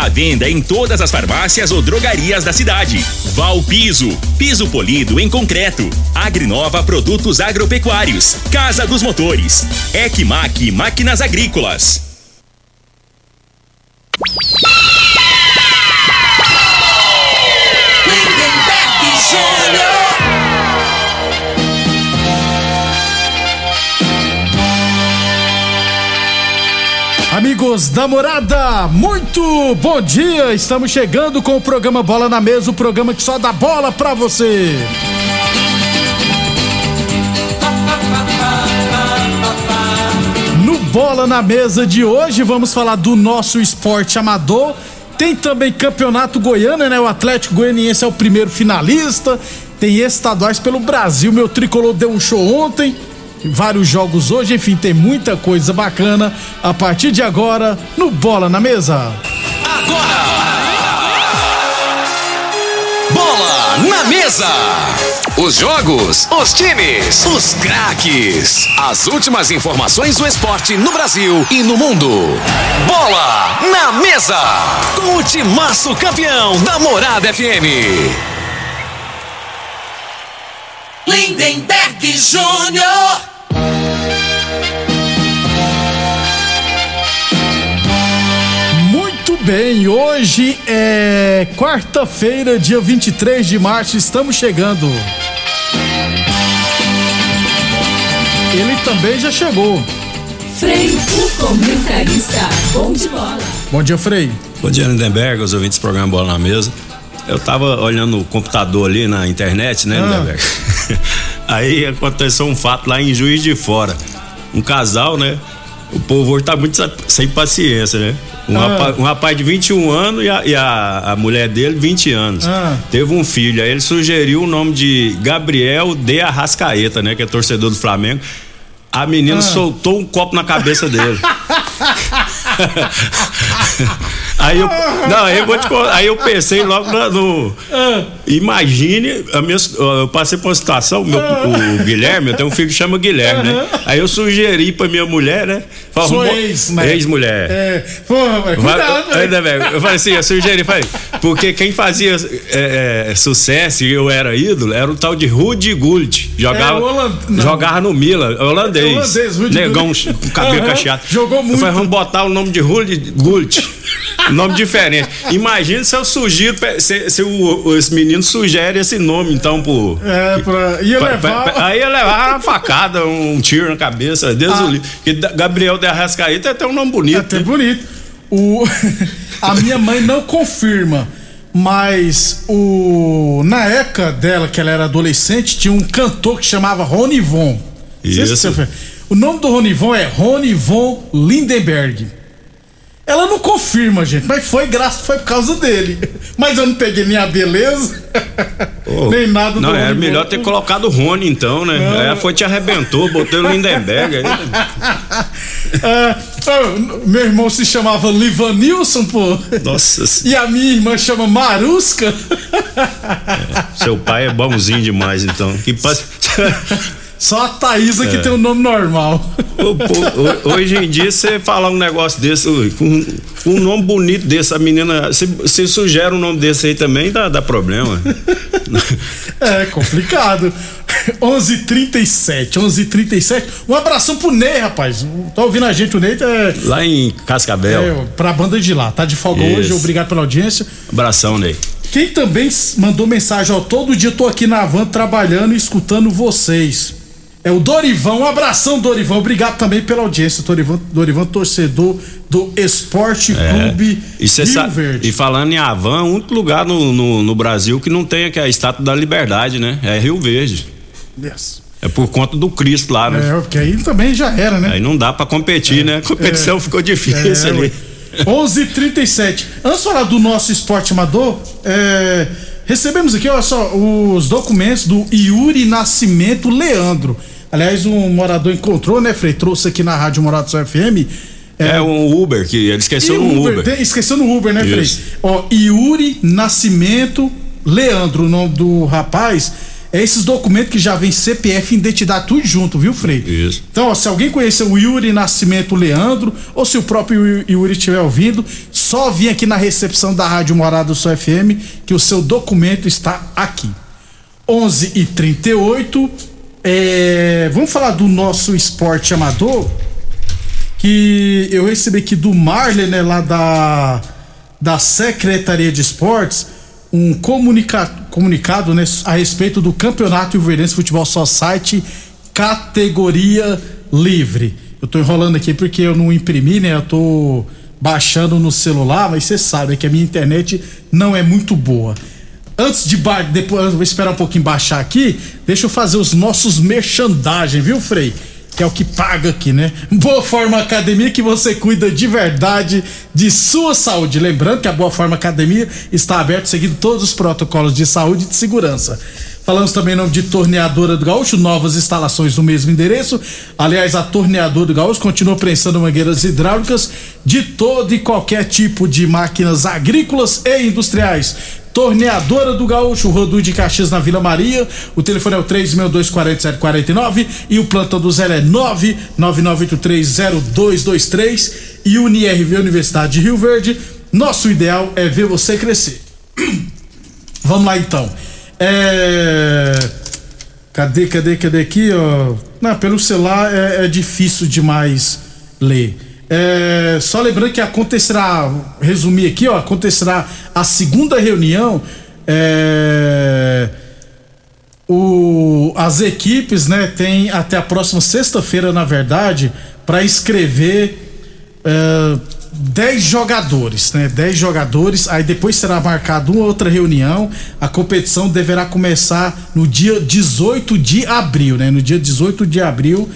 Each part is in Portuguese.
A venda em todas as farmácias ou drogarias da cidade. Val Piso, piso polido em concreto. Agrinova Produtos Agropecuários. Casa dos Motores. Ecmac Máquinas Agrícolas. Lindenberg Júnior. Amigos da morada, muito bom dia! Estamos chegando com o programa Bola na Mesa o programa que só dá bola pra você. No Bola na Mesa de hoje, vamos falar do nosso esporte amador. Tem também campeonato goiano, né? O Atlético Goianiense é o primeiro finalista. Tem estaduais pelo Brasil. Meu tricolor deu um show ontem. Vários jogos hoje, enfim, tem muita coisa bacana a partir de agora no Bola na Mesa. Bola na mesa. Os jogos, os times, os craques. As últimas informações do esporte no Brasil e no mundo. Bola na mesa. Com o timaço campeão da Morada FM. Lindenberg Júnior. Muito bem, hoje é quarta-feira, dia 23 de março, estamos chegando. Ele também já chegou. Frei, o comentarista, bom de bola. Bom dia, Frei. Bom dia, Lindenberg, os ouvintes do programa Bola na Mesa. Eu tava olhando o computador ali na internet, né, Ah. Lindenberg? Aí aconteceu um fato lá em Juiz de Fora. Um casal, né? O povo hoje tá muito sem paciência, né? Um, Ah. rapaz, um rapaz de 21 anos e, a, e a- a mulher dele, 20 anos. Ah. Teve um filho. Aí ele sugeriu o nome de Gabriel de Arrascaeta, né? Que é torcedor do Flamengo. A menina Ah. soltou um copo na cabeça dele. aí eu, não, aí eu vou te aí eu pensei logo na- no, imagine a minha, eu passei por uma situação, meu, o Guilherme, eu tenho um filho que chama Guilherme, né? Aí eu sugeri pra minha mulher, né? Falei, Sua arrumou- ex, né? Ex-mulher. É, porra, mas cuidado, Vai- velho. ainda bem, eu falei assim, eu sugeri, falei, porque quem fazia é, é, sucesso e eu era ídolo era o tal de Rudy Gullit. Jogava, É, holand- jogava no Milan, holandês. É holandês, Rudy Negão Gullit. com cabelo Aham, cacheado. jogou muito. Eu falei, vamos botar o nome de Rudy Gullit. Nome diferente. Imagina se eu sugiro, se, se o, esse menino sugere esse nome, então, pro. É, pra, ia Pa- levar. pa- pa- Aí ia levar uma facada, um tiro na cabeça, Deus Ah. o livre. Porque Gabriel de Arrascaeta é até um nome bonito. É até né? bonito. O, a minha mãe não confirma, mas o na época dela, que ela era adolescente, tinha um cantor que chamava Rony Von. Não sei se Isso. você O nome do Rony Von é Rony Von Lindenberg. Ela não confirma, gente, mas foi graças, foi por causa dele. Mas eu não peguei nem a beleza, Ô, nem nada Não, do era melhor ter colocado o Rony então, né? Não. Aí foi te arrebentou, botei o Lindenberg. É, ah, meu irmão se chamava Livanilson, pô. Nossa, E a minha irmã chama Marusca. seu pai é bonzinho demais então. Que passa... Só a Thaísa É. que tem um nome normal. Pô, ho- Hoje em dia, você falar um negócio desse, com um nome bonito desse, a menina. Se, se sugere um nome desse aí também, dá, dá problema. É complicado. 11:37, 11:37. Um abração pro Ney, rapaz. Tá ouvindo a gente o Ney? É, Lá em Cascavel. é pra banda de lá. Tá de folga Isso. hoje. Obrigado pela audiência. Abração, Ney. Quem também mandou mensagem, ó, todo dia eu tô aqui na van trabalhando e escutando vocês. É o Dorival, um abração, Dorival. Obrigado também pela audiência, Dorival, Dorival torcedor do Esporte Clube É. E, Rio sa- Verde. e falando em Havan, um único lugar no, no, no Brasil que não tem aqui a estátua da liberdade, né? É Rio Verde. Yes. É por conta do Cristo lá, né? É, porque aí também já era, né? Aí não dá pra competir, né? A competição ficou difícil É, ali. ué. 11:37. Antes de falar do nosso esporte amador, é, recebemos aqui, olha só, os documentos do Yuri Nascimento Leandro. Aliás, um morador encontrou, né, Frei? Trouxe aqui na Rádio Morados FM. É um Uber, que ele esqueceu o um Uber, Uber. esqueceu no Uber, né, Frei? Ó, Yuri Nascimento Leandro, o nome do rapaz. É esses documentos que já vem CPF e identidade tudo junto, viu, Frei? Isso. Então, ó, se alguém conhecer o Yuri Nascimento Leandro, ou se o próprio Yuri estiver ouvindo, só vir aqui na recepção da Rádio Morada do Sol FM que o seu documento está aqui. 11 e 38 é, Vamos falar do nosso esporte amador que eu recebi aqui do Marley, né, lá da, da Secretaria de Esportes, um comunica, comunicado né, a respeito do Campeonato Ilverdense Futebol Society categoria livre. Eu tô enrolando aqui porque eu não imprimi, né? Eu tô baixando no celular, mas você sabe que a minha internet não é muito boa. Antes de depois eu vou esperar um pouquinho baixar aqui, deixa eu fazer os nossos merchandagem, viu, Frei? Que é o que paga aqui, né? Boa Forma Academia que você cuida de verdade de sua saúde. Lembrando que a Boa Forma Academia está aberta seguindo todos os protocolos de saúde e de segurança. Falamos também em nome de Torneadora do Gaúcho, novas instalações no mesmo endereço. Aliás, a Torneadora do Gaúcho continua prensando mangueiras hidráulicas de todo e qualquer tipo de máquinas agrícolas e industriais. Torneadora do Gaúcho, Rodu de Caxias na Vila Maria. O telefone é o 3624749 e o plantão do zero é 999830223 e UniRV Universidade de Rio Verde. Nosso ideal é ver você crescer. Vamos lá então. É... Cadê, cadê, cadê aqui, ó? Não, pelo celular é, é difícil demais ler. É, só lembrando que acontecerá, resumir aqui, ó, acontecerá a segunda reunião. É, o, as equipes, né, tem até a próxima sexta-feira, na verdade, para inscrever é, 10 jogadores, né? 10 jogadores, aí depois será marcada uma outra reunião. A competição deverá começar no dia 18 de abril, né? No dia 18 de abril.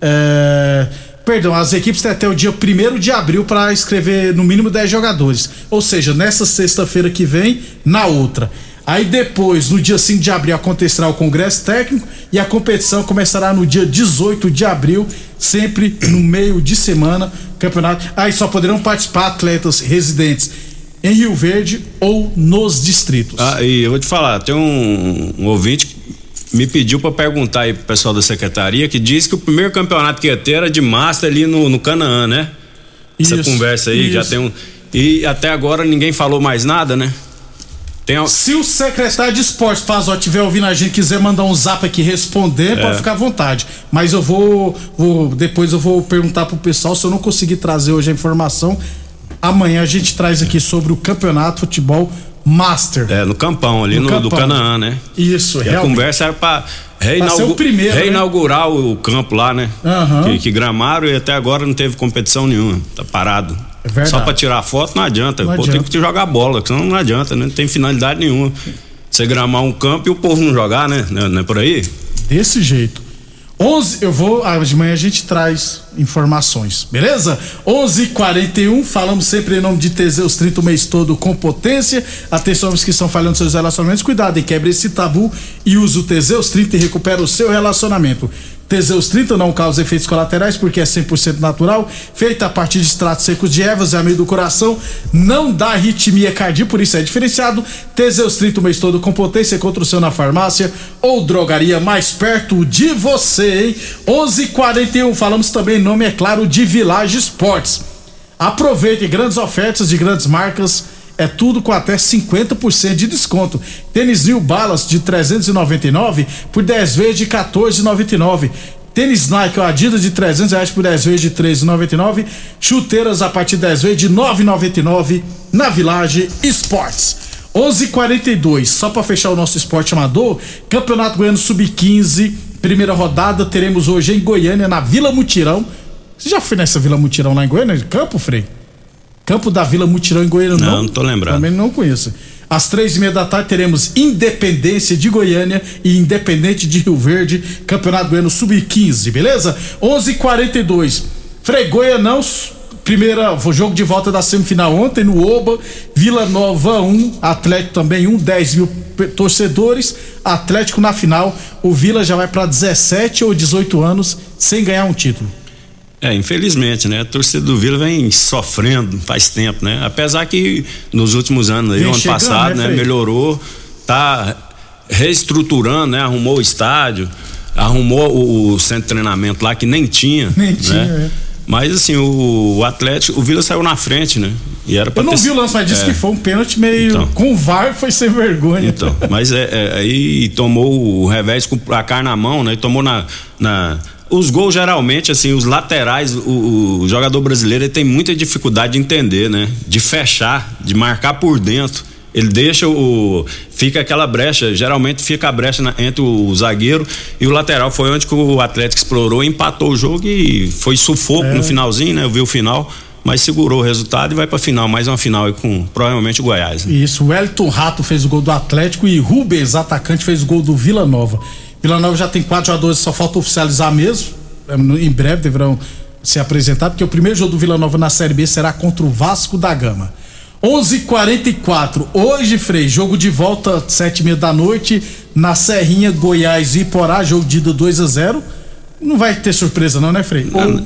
é, Perdão, as equipes têm até o dia 1 de abril para inscrever no mínimo 10 jogadores. Ou seja, nessa sexta-feira que vem, na outra. Aí depois, no dia 5 de abril, acontecerá o congresso técnico e a competição começará no dia 18 de abril, sempre no meio de semana, campeonato. Aí só poderão participar atletas residentes em Rio Verde ou nos distritos. Ah, e eu vou te falar, tem um, um ouvinte me pediu pra perguntar aí pro pessoal da secretaria que diz que o primeiro campeonato que ia ter era de Master ali no, no Canaã, né? Essa Isso, conversa aí, já isso. tem um. E até agora ninguém falou mais nada, né? Tem, Se o secretário de esportes, Pazó, estiver ouvindo a gente quiser mandar um zap aqui responder, É. pode ficar à vontade. Mas eu vou, vou. Depois eu vou perguntar pro pessoal se eu não conseguir trazer hoje a informação. Amanhã a gente traz aqui sobre o campeonato de futebol Master. é, no campão ali, No no, do. Canaã, né? Isso, E a conversa era pra, reinaugu- primeiro, né? reinaugurar o campo lá, né? Aham. Que, que gramaram e até agora não teve competição nenhuma. Tá parado. É verdade. Só pra tirar foto não adianta. Não Pô, adianta. tem que jogar bola, senão não adianta, né? Não tem finalidade nenhuma. Você gramar um campo e o povo não jogar, né? Não é- não é por aí? Desse jeito. 11, eu vou, ah, de manhã a gente traz informações, beleza? 11:41, falamos sempre em nome de Teseus 30 o mês todo com potência. Atenção homens que estão falhando seus relacionamentos, cuidado e quebre esse tabu e use o Teseus 30 e recupera o seu relacionamento. Teseus 30 não causa efeitos colaterais porque é 100% natural, feita a partir de extratos secos de ervas, é amigo do coração, não dá arritmia cardíaca, por isso é diferenciado. Teseus 30 o mês todo com potência, encontra o seu na farmácia ou drogaria mais perto de você, hein? 11:41 falamos também nome, é claro, de Village Sports. Aproveite grandes ofertas de grandes marcas. É tudo com até 50% de desconto. Tênis New Balance de 399 por 10 vezes de 14,99. Tênis Nike ou Adidas de 300 reais por 10 vezes de 13,99. Chuteiras a partir de 10 vezes de 9,99 na Village Esportes. 11:42 só para fechar o nosso esporte amador, Campeonato Goiano Sub-15 primeira rodada teremos hoje em Goiânia, na Vila Mutirão. Você já foi nessa Vila Mutirão lá em Goiânia? Campo, Frei? Campo da Vila Mutirão em Goiânia, não? Não, não tô lembrado. Também não conheço. Às três e meia da tarde teremos Independência de Goiânia e Independente de Rio Verde, Campeonato Goiano Sub-15, beleza? 11:42. Frei Goianão, primeira jogo de volta da semifinal ontem no Oba, Vila Nova 1, Atlético também 1, 10 mil torcedores, Atlético na final, o Vila já vai para 17 ou 18 anos sem ganhar um título. É, infelizmente, né? A torcida do Vila vem sofrendo faz tempo, né? Apesar que nos últimos anos, aí, ano chegando, passado, né, né, Frei? melhorou, tá reestruturando, né? Arrumou o estádio, arrumou o, o centro de treinamento lá que nem tinha. Nem né? tinha, é. Mas assim, o, o Atlético, o Vila saiu na frente, né? E era pra Eu não ter- vi o lance, mas disse é. que foi um pênalti meio. Então. Com o VAR foi sem vergonha. Então, mas é, é, aí tomou o revés com o placar na mão, né? E tomou na, na- os gols geralmente assim, os laterais, o, o jogador brasileiro ele tem muita dificuldade de entender, né? De fechar, de marcar por dentro. Ele deixa o fica aquela brecha, geralmente fica a brecha na- entre o zagueiro e o lateral. Foi onde que o Atlético explorou, empatou o jogo e foi sufoco É. no finalzinho, né? Eu vi o final, mas segurou o resultado e vai pra final, mais uma final aí com provavelmente o Goiás. né? Isso, o Elton Rato fez o gol do Atlético e Rubens, atacante, fez o gol do Vila Nova. Vila Nova já tem quatro jogadores, só falta oficializar mesmo. É, Em breve deverão se apresentar, porque o primeiro jogo do Vila Nova na Série B será contra o Vasco da Gama. 11:44 Hoje, Frei, jogo de volta, sete e meia da noite, na Serrinha, Goiás e Iporá, jogo de ida 2 a 0 Não vai ter surpresa, não, né, Frei? Ou-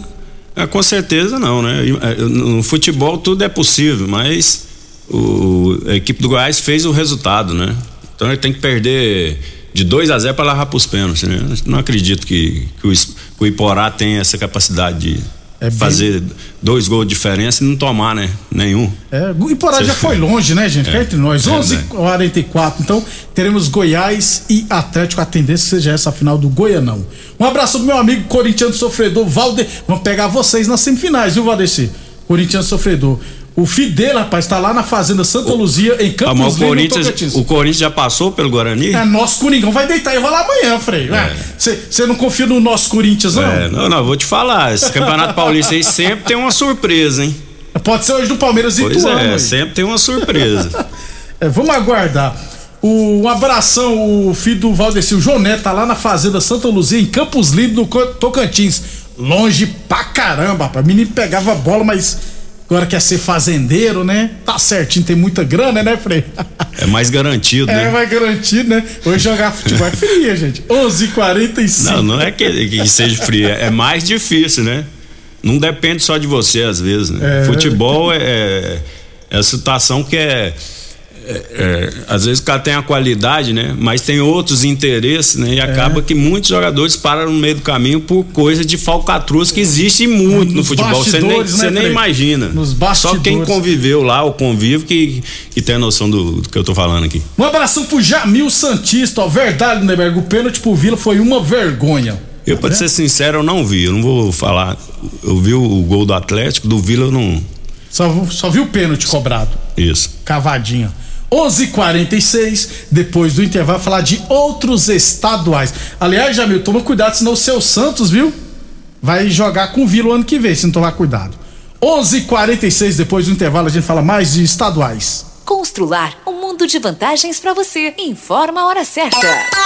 É, com certeza não, né? É, No futebol tudo é possível, mas o, a equipe do Goiás fez o resultado, né? Então ele tem que perder de 2 a 0 para largar para os pênaltis, né? Não acredito que, que o, que o Iporá tenha essa capacidade de É bem- fazer dois gols de diferença e não tomar, né? Nenhum. É, o Iporá já Você- foi longe, né, gente? Cá entre nós. é 11h44. Então, teremos Goiás e Atlético. A tendência seja essa a final do Goianão. Um abraço pro meu amigo corintiano sofredor, Valde. Vamos pegar vocês nas semifinais, viu, Valdeci? Corintiano sofredor. O filho dele, rapaz, tá lá na Fazenda Santa Luzia, em Ah, Campos mas o Lima, no Corinthians, Tocantins. o Corinthians já passou pelo Guarani? É, nosso Coringão vai deitar e rolar amanhã, Frei. Você não confia no nosso Corinthians, não? É, não, não, vou te falar. Esse Campeonato Paulista aí sempre tem uma surpresa, hein? Pode ser hoje do Palmeiras e Pois Ituano. é, aí. sempre tem uma surpresa. É, vamos aguardar. O, um abração, o filho do Valdeci, o Neto, tá lá na Fazenda Santa Luzia, em Campos Livres, no Tocantins. Longe pra caramba, rapaz. O menino pegava bola, mas agora quer ser fazendeiro, né? Tá certinho, tem muita grana, né, Frei? É mais garantido, É, né? vai garantir, né? Hoje jogar futebol é fria, gente. 11h45. Não, não é que, que seja frio, é mais difícil, né? Não depende só de você, às vezes. Né? É. Futebol é, é, é a situação que é, é- é, Às vezes o cara tem a qualidade, né? Mas tem outros interesses, né? E É. acaba que muitos jogadores param no meio do caminho por coisa de falcatruz que existe muito no futebol. Você nem, né, você nem imagina. Nos Só quem conviveu lá, ou convive, que, que tem a noção do, do que eu tô falando aqui. Um abração pro Jamil Santista, ó. Verdade, Neberg. O pênalti pro Vila foi uma vergonha. Eu, pra ser sincero, eu não vi. Eu não vou falar. Eu vi o gol do Atlético, do Vila eu não. Só, só viu o pênalti cobrado. Isso. Cavadinha. 11:46 depois do intervalo falar de outros estaduais. Aliás, Jamil, toma cuidado, senão o seu Santos, viu? Vai jogar com o Vila o ano que vem, se não tomar cuidado. 11:46 depois do intervalo a gente fala mais de estaduais. Constrular um mundo de vantagens para você. Informa a hora certa.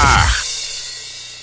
Bar.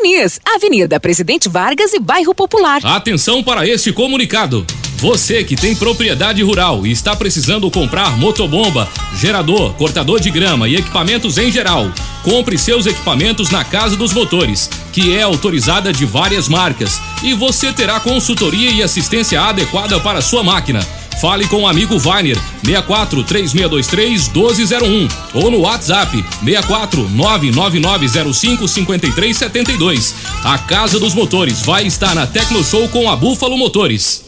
Diniz, Avenida Presidente Vargas e Bairro Popular. Atenção para este comunicado. Você que tem propriedade rural e está precisando comprar motobomba, gerador, cortador de grama e equipamentos em geral, compre seus equipamentos na Casa dos Motores, que é autorizada de várias marcas, e você terá consultoria e assistência adequada para sua máquina. Fale com o amigo Vainer 64 3623 1201 ou no WhatsApp 64 99905 5372. A Casa dos Motores vai estar na Tecno Show com a Búfalo Motores.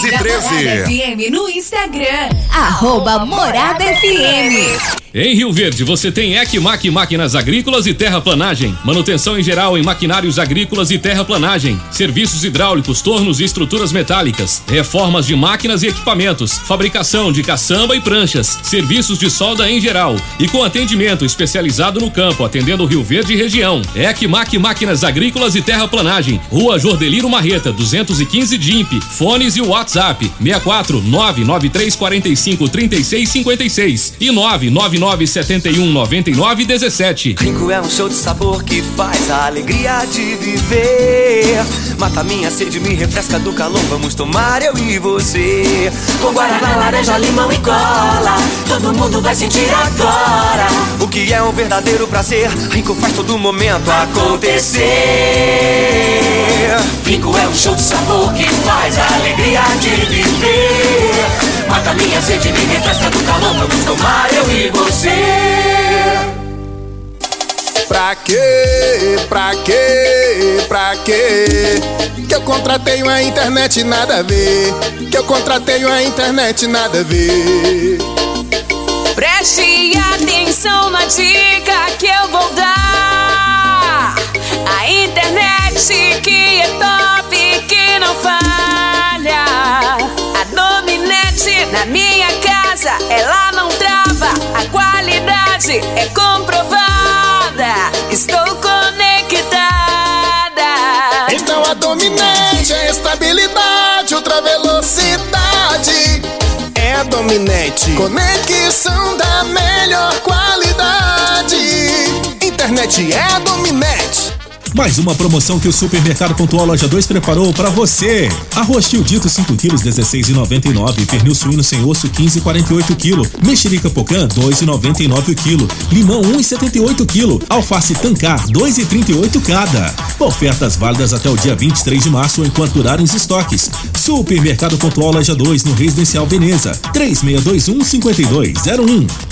FM no Instagram. Arroba Morada FM. Em Rio Verde, você tem Ecmac Máquinas Agrícolas e Terraplanagem. Manutenção em geral em maquinários agrícolas e terraplanagem. Serviços hidráulicos, tornos e estruturas metálicas. Reformas de máquinas e equipamentos. Fabricação de caçamba e pranchas. Serviços de solda em geral. E com atendimento especializado no campo, atendendo Rio Verde e região. Ecmac Máquinas Agrícolas e Terraplanagem. Rua Jordeliro Marreta, 215 DIMP. Fones e WhatsApp: 64 993 45 36 56 e 999 971 99 17. Rico é um show de sabor que faz a alegria de viver. Mata minha sede, me refresca do calor. Vamos tomar eu e você. Com guaraná, laranja, limão e cola. Todo mundo vai sentir agora. O que é um verdadeiro prazer. Rico faz todo momento acontecer. Rico é um show de sabor que faz a alegria de viver. Mata minha sede, me refresca do calor. Vamos tomar eu e você. Pra quê? Pra quê? Pra quê? Que eu contratei uma internet nada a ver. Que eu contratei uma internet nada a ver. Preste atenção na dica que eu vou dar. A internet que é top, que não A dominete na minha casa, ela não trava. A qualidade é comprovada. Estou conectada. Então a dominante é estabilidade, ultra velocidade. É a dominante. Conexão da melhor qualidade. Internet é dominante. Mais uma promoção que o Supermercado Pontual Loja 2 preparou para você. Arroz tio dito 5 quilos 16,99. Pernil suíno sem osso 15,48 kg. Mexerica pocã 2,99 o quilo. Limão 1,78 kg. Alface tancar 2,38 cada. Ofertas válidas até o dia 23 de março enquanto durarem os estoques. Supermercado Pontual Loja 2 no Residencial Veneza 3621 5201.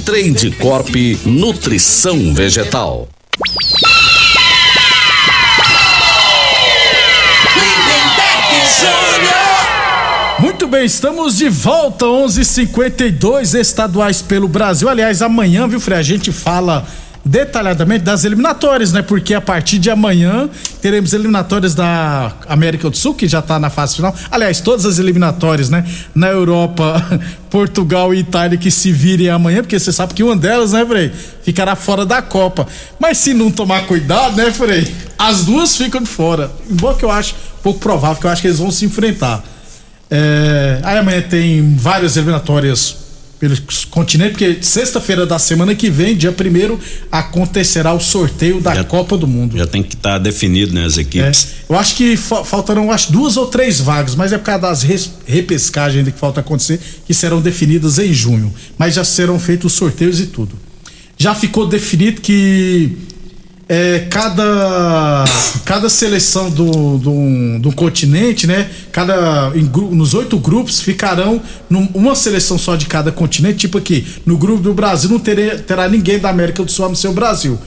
Trade Corp Nutrição Vegetal. Muito bem, estamos de volta, 11:52 estaduais pelo Brasil. Aliás, amanhã, viu, Frei, a gente fala detalhadamente das eliminatórias, né? Porque a partir de amanhã teremos eliminatórias da América do Sul, que já tá na fase final. Aliás, todas as eliminatórias, né? Na Europa, Portugal e Itália que se virem amanhã, porque você sabe que uma delas, né, Frei? Ficará fora da Copa. Mas se não tomar cuidado, né, Frei? As duas ficam de fora. Embora que eu acho pouco provável, que eu acho que eles vão se enfrentar. É, aí amanhã tem várias eliminatórias pelo continente, porque sexta-feira da semana que vem, dia primeiro, acontecerá o sorteio da Já- Copa do Mundo. Já tem que estar definido, né, as equipes. É, eu acho que fa- faltarão acho, duas ou três vagas, mas é por causa das repescagens ainda que falta acontecer, que serão definidas em junho. Mas já serão feitos os sorteios e tudo. Já ficou definido que é, cada, cada seleção do, do, do continente, né? Cada, em nos oito grupos ficarão num- uma seleção só de cada continente. Tipo aqui, no grupo do Brasil não terê- terá ninguém da América do Sul a não ser o Brasil.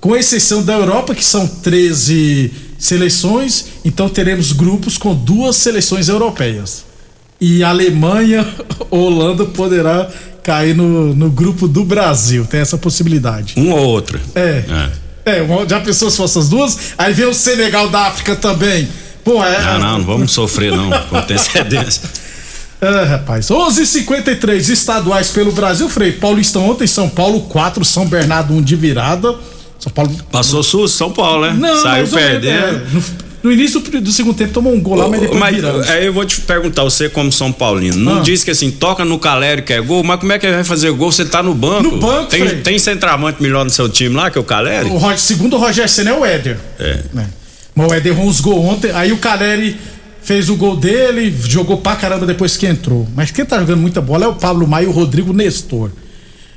Com exceção da Europa, que são 13 seleções, então teremos grupos com duas seleções europeias. E a Alemanha, Holanda poderá cair no, no grupo do Brasil. Tem essa possibilidade. Um ou outro. É. É, uma- já pensou se fossem as duas? Aí vem o Senegal da África também. Pô, é. Não, não, não vamos sofrer não, com antecedência. É, rapaz. 11:53 estaduais pelo Brasil, Frei. Paulistão ontem, São Paulo 4, São Bernardo 1 de virada. São Paulo. Passou susto, São Paulo, né? Não, Saiu perdendo. é. No, início do, do segundo tempo tomou um gol lá, mas depois Mas aí eu vou te perguntar, você como São Paulino, não Ah. diz que assim, toca no Calério que é gol, mas como é que ele vai fazer gol ele tá no banco? No banco, tem, Frei. tem centroavante melhor no seu time lá que é o Calério? O segundo o Roger Senna é o Éder. É. Mas o Éder errou uns gols ontem, aí o Caleri fez o gol dele, jogou pra caramba depois que entrou. Mas quem tá jogando muita bola é o Pablo Maia e o Rodrigo Nestor.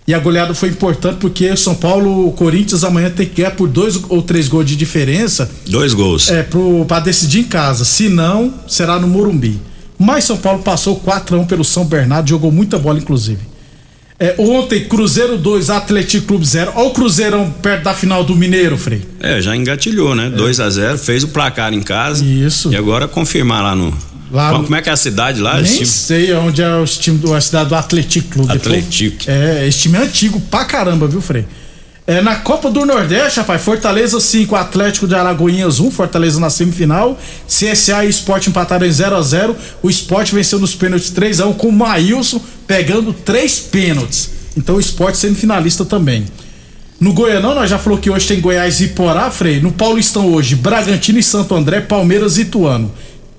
E a goleada foi importante porque o São Paulo, o Corinthians amanhã tem que ganhar por dois ou três gols de diferença Dois gols. é, pro, pra decidir em casa. Se não, será no Morumbi. Mas São Paulo passou 4x1 pelo São Bernardo, jogou muita bola, inclusive. É, ontem, Cruzeiro 2, Atlético Clube 0. Olha o Cruzeirão perto da final do Mineiro, Frei. É, já engatilhou, né? 2 a 0 fez o placar em casa. Isso. E agora confirmar lá no. Lá como, como é que é a cidade lá? Nem time? sei onde é o time do, a cidade do Atlético Clube. Atlético. É, esse time é antigo pra caramba, viu, Frei? É, na Copa do Nordeste, rapaz, Fortaleza 5, Atlético de Alagoinhas 1, Fortaleza na semifinal. CSA e Sport empataram em 0 a 0 O Sport venceu nos pênaltis 3 a 1 com o Maílson pegando três pênaltis. Então o Sport semifinalista também. No Goianão, nós já falou que hoje tem Goiás e Porá, Frei. No Paulistão hoje, Bragantino e Santo André, Palmeiras e Ituano.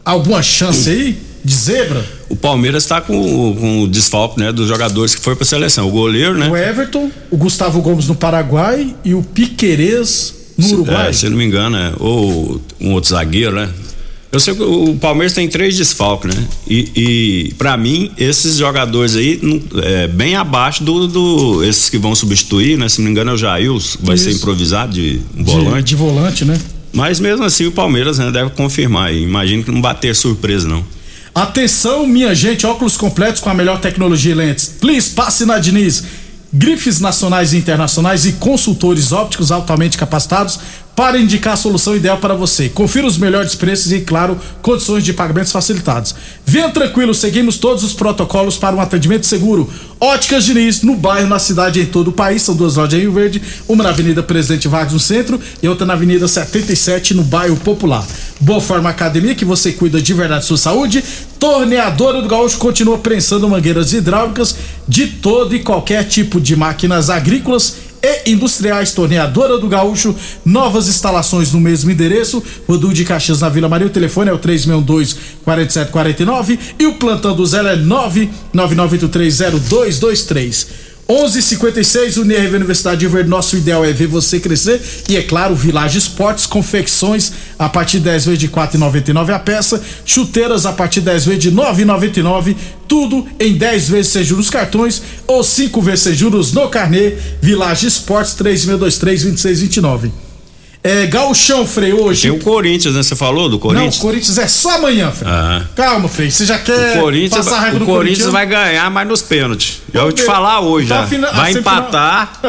Alguma chance aí de zebra? O Palmeiras tá com, o- com o desfalque, né? Dos jogadores que foi pra seleção. O goleiro, né? O Everton, o Gustavo Gomes no Paraguai e o Piquerez no Uruguai. É, se não me engano, é. Ou um outro zagueiro, né? Eu sei que o Palmeiras tem três desfalques, né? E, e para mim, esses jogadores aí, é, bem abaixo do, do- Esses que vão substituir, né? Se não me engano, é o Jails, vai ser Isso. improvisado de um De- volante. De, volante, né? Mas mesmo assim, o Palmeiras né, deve confirmar. Imagino que não bater surpresa, não. Atenção, minha gente, óculos completos com a melhor tecnologia e lentes. Please, passe na Diniz. Grifes nacionais e internacionais e consultores ópticos altamente capacitados para indicar a solução ideal para você. Confira os melhores preços e, claro, condições de pagamentos facilitados. Venha tranquilo, seguimos todos os protocolos para um atendimento seguro. Óticas Diniz, no bairro, na cidade em todo o país. São duas lojas em Rio Verde, uma na Avenida Presidente Vargas no centro e outra na Avenida 77 no bairro Popular. Boa Forma Academia, que você cuida de verdade sua saúde. Torneadora do Gaúcho continua prensando mangueiras hidráulicas de todo e qualquer tipo de máquinas agrícolas e industriais. Torneadora do Gaúcho, novas instalações no mesmo endereço. Rodul de Caxias na Vila Maria. O telefone é o 362-4749 e o plantão do Zé é 999830223. 11:56 Unirv Universidade de Verde. Nosso ideal é ver você crescer e é claro, Village Esportes, confecções a partir de 10 vezes de 4,99 a peça, chuteiras a partir de 10 vezes de 9,99, tudo em 10 vezes sem juros cartões ou 5 vezes sem juros no carnê. Village Esportes 3623-2629. É, Gauchão, Frei, hoje. Tem o Corinthians, né? Você falou do Não, Corinthians? o Corinthians é só amanhã, Frei. Ah. Calma, Frei, você já quer O Corinthians, passar raiva o Corinthians Corinthians? vai ganhar, mas nos pênaltis. Eu vou te falar hoje Tá já. a fina- a vai semifinal- empatar.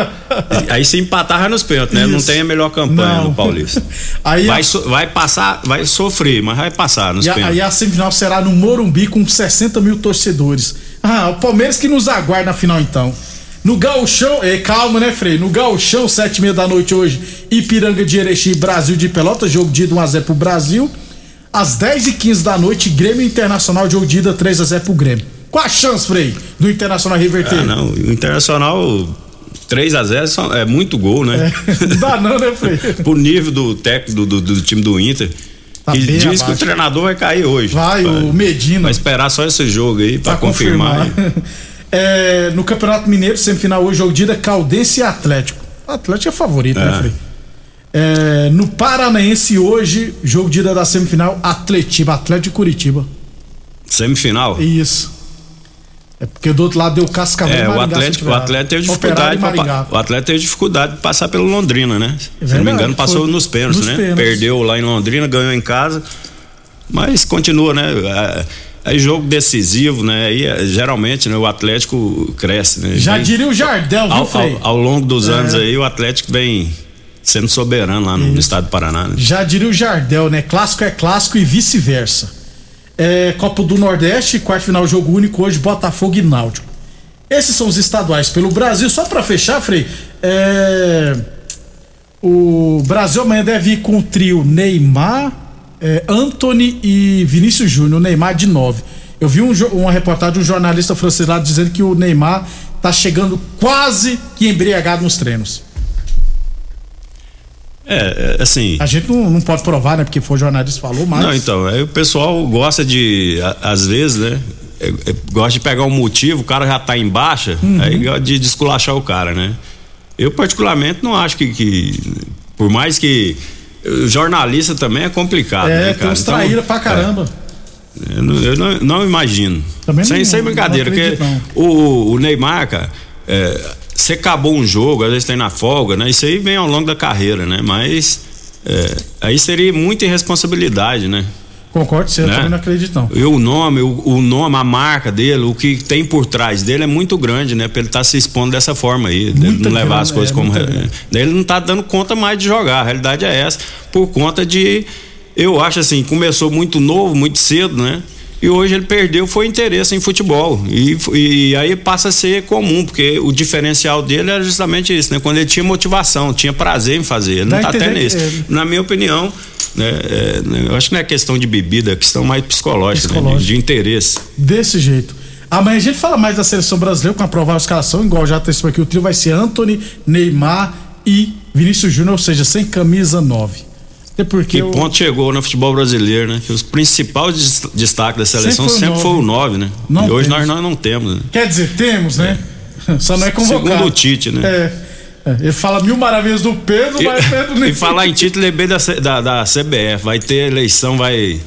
aí se empatar, vai nos pênaltis, né? Não Isso. tem a melhor campanha Não. no Paulista. Aí vai, a- so- vai passar, vai sofrer, mas vai passar nos E a, pênaltis. aí a semifinal será no Morumbi com 60 mil torcedores. Ah, o Palmeiras que nos aguarda na final então. No Gauchão, é, calma, né, Frei? No Gauchão, sete e meia da noite hoje, Ipiranga de Erechim, Brasil de Pelota, jogo de ida 1x0 pro Brasil. Às 10 e 15 da noite, Grêmio Internacional, jogo de ida 3x0 pro Grêmio. Qual a chance, Frei, do Internacional reverter? Ah, não, o Internacional 3 a 0 são- é muito gol, né? Não dá não, né, Frei? Pro nível do técnico do, do- do time do Inter. Tá que diz que o abaixo. treinador vai cair hoje. Vai, o Medina. Vai esperar só esse jogo aí pra, confirmar. É, no Campeonato Mineiro, semifinal hoje, jogo de ida, Caldense e Atlético. O Atlético é favorito, né, É. Frei? É, no Paranaense hoje, jogo de ida da semifinal, Atletiba, Atlético Curitiba. Semifinal? Isso. É porque do outro lado deu Cascavel É, o Maringá, Atlético, o Atlético teve dificuldade. pra o Atlético teve dificuldade de passar pelo Londrina, né? Se não me verdade, engano, passou foi. nos pênaltis, Nos né? pênaltis. Perdeu lá em Londrina, ganhou em casa. Mas continua, né? É, é jogo decisivo, né? Aí é, geralmente né, o Atlético cresce, né? Já Vem- diria o Jardel, viu, ao, Frei? ao, ao longo dos É. anos aí, o Atlético vem sendo soberano lá no estado do Paraná, né? Já diria o Jardel, né? Clássico é clássico e vice-versa. É, Copa do Nordeste, quarto final jogo único hoje, Botafogo e Náutico. Esses são os estaduais pelo Brasil. Só pra fechar, Frei, é, o Brasil amanhã deve ir com o trio Neymar, é, Anthony e Vinícius Júnior. O Neymar de 9. Eu vi um uma reportagem de um jornalista francês lá dizendo que o Neymar tá chegando quase que embriagado nos treinos. É, é, assim. A gente não, não pode provar, né? Porque foi o jornalista que falou, mas. Não, então, aí o pessoal gosta de, às vezes, né? é- é, gosta de pegar um motivo, o cara já tá em baixa, Uhum. aí gosta de desculachar o cara, né? Eu, particularmente, não acho que, que por mais que jornalista também é complicado, É, né, tem cara? uns traíra pra caramba. é, eu não, eu não- não imagino. Também sem, não- sem brincadeira, não porque acredito, o, o Neymar, cara, é, você acabou um jogo, às vezes tem na folga, né? Isso aí vem ao longo da carreira, né? Mas é, aí seria muita irresponsabilidade, né? Concordo, você eu Né? também não acredito, não. E o nome, o, o nome, a marca dele, o que tem por trás dele é muito grande, né? Pra ele estar se expondo dessa forma aí, dele não levar grana, as coisas é, como. Daí ele não tá dando conta mais de jogar. A realidade é essa, por conta de. Eu acho assim, começou muito novo, muito cedo, né? E hoje ele perdeu foi interesse em futebol. E, e aí passa a ser comum, porque o diferencial dele era justamente isso, né? Quando ele tinha motivação, tinha prazer em fazer. Ele Dá não a tá tendo entender isso. que ele- Na minha opinião, né, é, né, eu acho que não é questão de bebida, é questão mais psicológica, né, de- Psicológica. de interesse. Desse jeito. Amanhã a gente fala mais da seleção brasileira com a provável escalação, igual já antecipou aqui, o trio vai ser Anthony, Neymar e Vinícius Júnior, ou seja, sem camisa 9. Até porque Que o- ponto chegou no futebol brasileiro, né? Que os principais des- destaques da seleção Sempre foi o foi o nove. 9, né? Não e hoje temos. nós, nós não temos, né? Quer dizer, temos, né? Só não é convocado. Segundo o Tite, né? É. É, Ele fala mil maravilhas do Pedro, mas Pedro nem E falar em título, lembrei da, da, da CBF. Vai ter eleição, vai.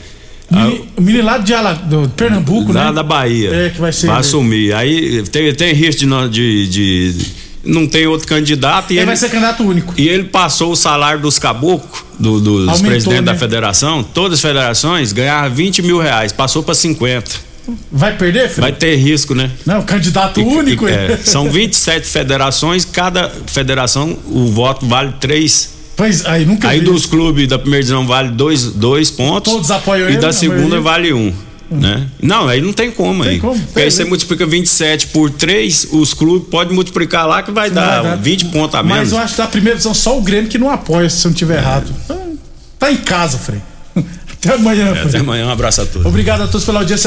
Meni- O menino lá de, Ala, do Pernambuco, lá né? da Bahia. É, que vai ser. Vai assumir. Aí tem, tem risco de, não- de, de- Não tem outro candidato. E Ele ele, vai ser candidato único. e ele passou o salário dos caboclos, do- dos Aumentou, presidentes da né? federação, todas as federações ganhavam 20 mil reais, passou para 50. Vai perder, filho? Vai ter risco, né? Não, candidato único. E- é. é, são 27 federações, cada federação o voto vale três. Pois aí nunca Aí vi. dos clubes da primeira divisão vale dois, dois pontos. Todos apoiam E ele, da segunda maioria? vale um. Né? Não, aí não tem como Tem aí. como, Porque aí você multiplica 27 por 3, os clubes podem multiplicar lá que vai dar vai dar. 20 pontos a menos. Mas eu acho que da primeira visão só o Grêmio que não apoia, se eu não tiver errado. Então, Tá em casa, Frei. Até amanhã, É, Frei. até amanhã, um abraço a todos. Obrigado a todos pela audiência.